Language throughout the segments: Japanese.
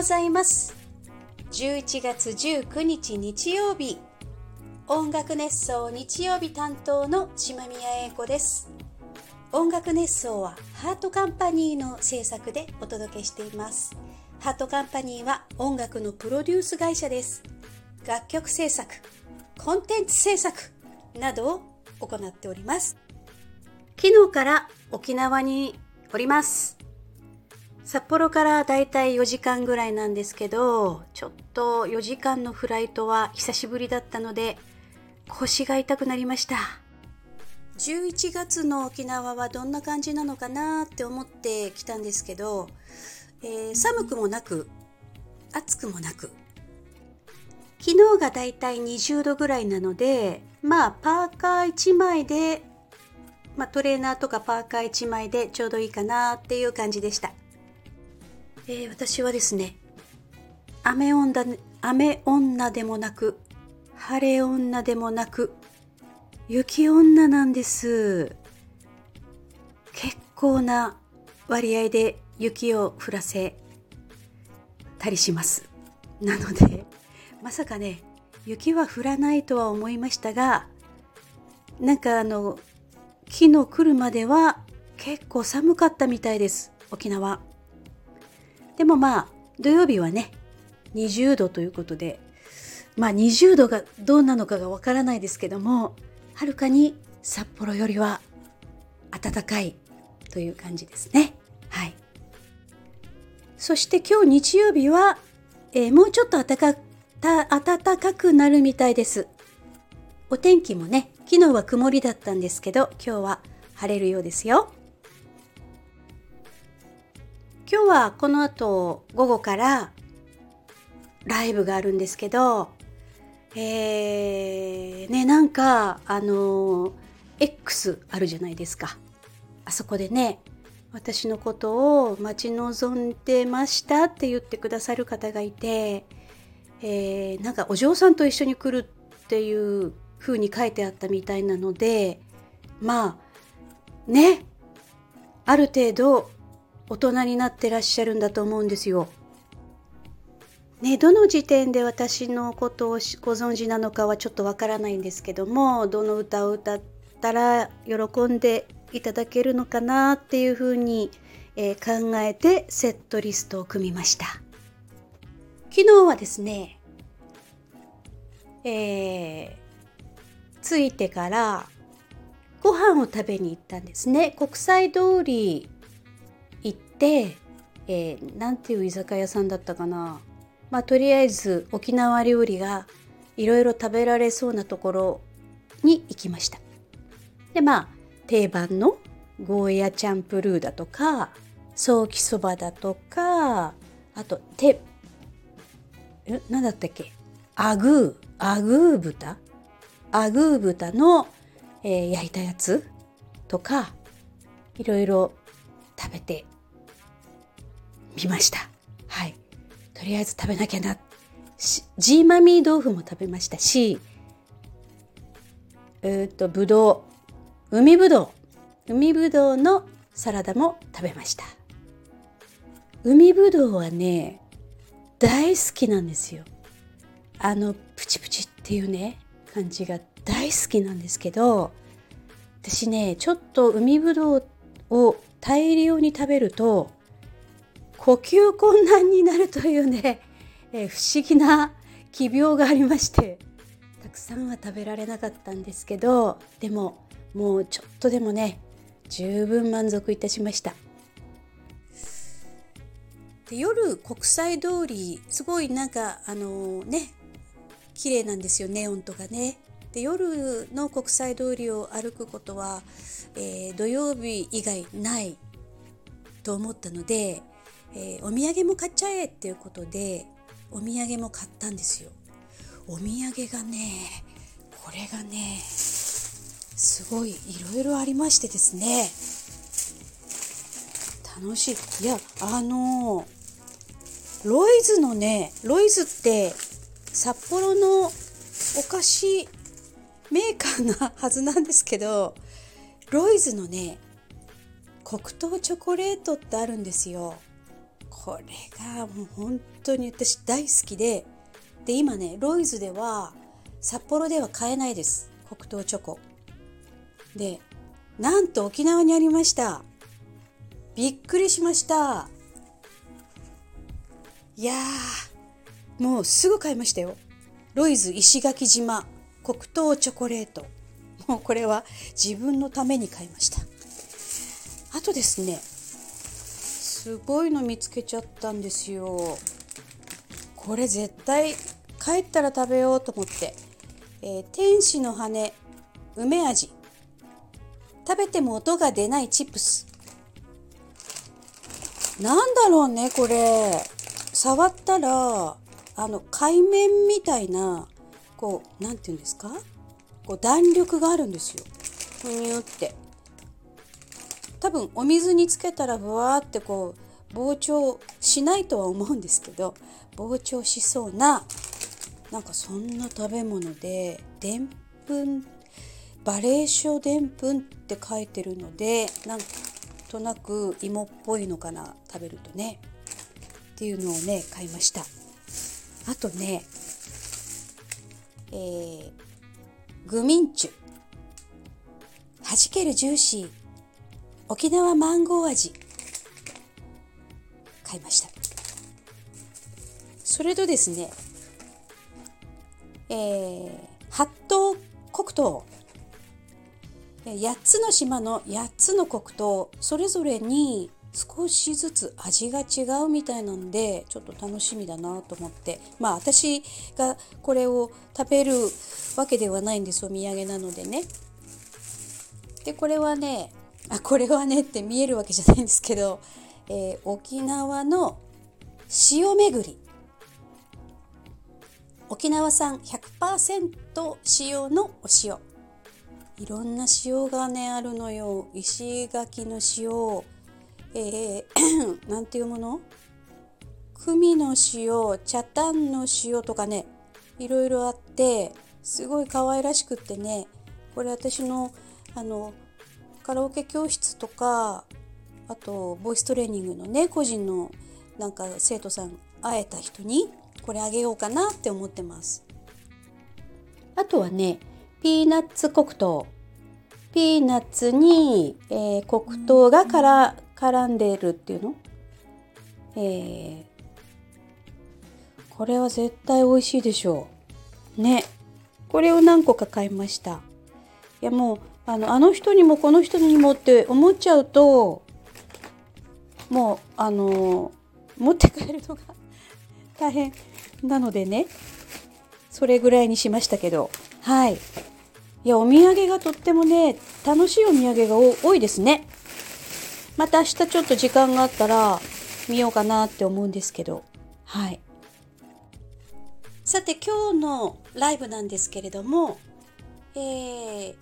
ございます。11月19日日曜日。音楽熱奏日曜日担当の島宮英子です。音楽熱奏はハートカンパニーの制作でお届けしています。ハートカンパニーは音楽のプロデュース会社です。楽曲制作コンテンツ制作などを行っております。昨日から沖縄におります。札幌からだいたい4時間ぐらいなんですけどちょっと4時間のフライトは久しぶりだったので腰が痛くなりました。11月の沖縄はどんな感じなのかなって思ってきたんですけど、えー、寒くもなく暑くもなく昨日がだいたい20度ぐらいなのでまあパーカー1枚で、まあ、トレーナーとかパーカー1枚でちょうどいいかなっていう感じでした。えー、私はですね雨女雨女でもなく晴れ女でもなく雪女なんです。結構な割合で雪を降らせたりします。なのでまさかね雪は降らないとは思いましたがなんかあの昨日来るまでは結構寒かったみたいです。沖縄。でもまあ土曜日はね20度ということでまあ20度がどうなのかがわからないですけどもはるかに札幌よりは暖かいという感じですね。はい。そして今日日曜日は、えー、もうちょっと暖か暖かくなるみたいです。お天気もね昨日は曇りだったんですけど今日は晴れるようですよ。今日はこの後午後からライブがあるんですけど、えー、ね、なんか、あの、X あるじゃないですか。あそこでね、私のことを待ち望んでましたって言ってくださる方がいて、えー、なんかお嬢さんと一緒に来るっていう風に書いてあったみたいなので、まあ、ね、ある程度大人になってらっしゃるんだと思うんですよ。ね、どの時点で私のことをご存知なのかはちょっとわからないんですけどもどの歌を歌ったら喜んでいただけるのかなっていうふうに、えー、考えてセットリストを組みました昨日はですねえー、着いてからご飯を食べに行ったんですね国際通り行って、えー、なんていう居酒屋さんだったかな。まあ、とりあえず沖縄料理がいろいろ食べられそうなところに行きました。で、まあ、定番のゴーヤチャンプルーだとか、ソーキそばだとか、あと、て、え、なんだったっけ？アグー、アグー豚？アグー豚の、えー、焼いたやつとか、いろいろ食べてみました。はい。とりあえず食べなきゃな。ジーマミー豆腐も食べましたし、えっと、ぶどう、海ぶどう、海ぶどうのサラダも食べました。海ぶどうはね、大好きなんですよ。あの、プチプチっていうね、感じが大好きなんですけど、私ね、ちょっと海ぶどうを大量に食べると呼吸困難になるというね、えー、不思議な奇病がありましてたくさんは食べられなかったんですけどでももうちょっとでもね十分満足いたしました。で夜国際通りすごいなんかあのー、ね綺麗なんですよネオンとかね。で夜の国際通りを歩くことは、えー、土曜日以外ないと思ったので、えー、お土産も買っちゃえっていうことでお土産も買ったんですよ。お土産がねこれがねすごいいろいろありましてですね。楽しい。いやあのロイズのねロイズって札幌のお菓子メーカーなはずなんですけどロイズのね黒糖チョコレートってあるんですよ。これがもう本当に私大好きでで今ねロイズでは札幌では買えないです。黒糖チョコ。でなんと沖縄にありました。びっくりしました。いやもうすぐ買いましたよ。ロイズ石垣島黒糖チョコレート。もうこれは自分のために買いました。あとですねすごいの見つけちゃったんですよ。これ絶対帰ったら食べようと思って、えー、天使の羽梅味。食べても音が出ないチップス。なんだろうねこれ。触ったらあの海面みたいなこう何て言うんですか？こう弾力があるんですよ。ふにゅって。多分お水につけたらふわーってこう膨張しないとは思うんですけど膨張しそうななんかそんな食べ物ででんぷんバレーショでんぷんって書いてるのでなんとなく芋っぽいのかな食べるとね。っていうのをね買いました。あとねえー、グミンチュ。はじけるジューシー。沖縄マンゴー味。買いました。それとですねえー、八島黒糖。8つの島の8つの黒糖。それぞれに少しずつ味が違うみたいなんでちょっと楽しみだなと思って。まあ私がこれを食べるわけではないんですお土産なのでね。でこれはねあこれはねって見えるわけじゃないんですけど、えー、沖縄の塩巡り。沖縄産100%塩のお塩。いろんな塩がねあるのよ。石垣の塩。えー、なんていうもの？クミの塩。茶炭の塩とかね。いろいろあってすごい可愛らしくってね。これ私のあのカラオケ教室とかあとボイストレーニングのね個人のなんか生徒さん会えた人にこれあげようかなって思ってます。あとはねピーナッツ黒糖。ピーナッツに、えー、黒糖がから絡んでるっていうの？えー、これは絶対美味しいでしょう。ね。これを何個か買いました。いやもうあのあの人にもこの人にもって思っちゃうともうあの持って帰るのが 大変なのでね。それぐらいにしましたけど。はい。いやお土産がとってもね楽しいお土産が多いですね。また明日ちょっと時間があったら見ようかなって思うんですけど。はい。さて今日のライブなんですけれどもえー、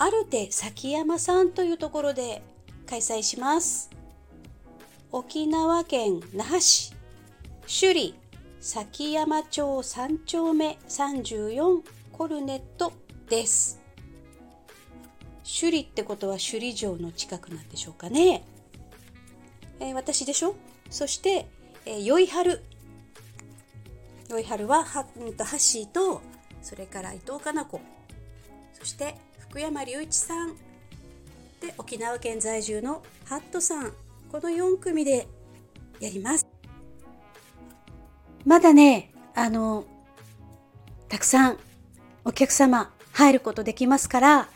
アルテ崎山さんというところで開催します。沖縄県那覇市首里崎山町3丁目34コルネットです。首里ってことは首里城の近くなんでしょうかね。えー、私でしょ？そして、えー、よいはる。よいはるはは、うんと、ハッシーと、それから伊藤かな子。そして福山隆一さん。で沖縄県在住のハットさん。この4組でやります。まだねあのたくさんお客様入ることできますから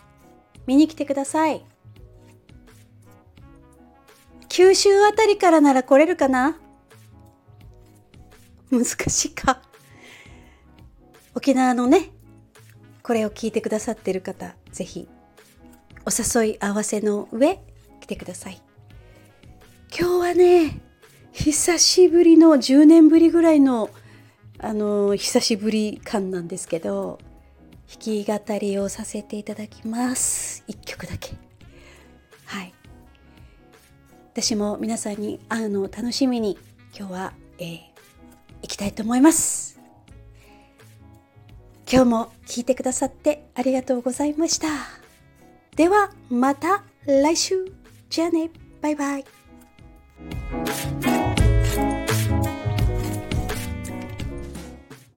見に来てください。九州あたりからなら来れるかな？難しいか。沖縄のねこれを聞いてくださってる方、ぜひお誘い合わせの上来てください。今日はね、久しぶりの10年ぶりぐらいのあの久しぶり感なんですけど弾き語りをさせていただきます。1曲だけ。はい。私も皆さんに会うのを楽しみに今日は、えー、行きたいと思います。今日も聞いてくださってありがとうございました。ではまた来週。じゃあね。バイバイ。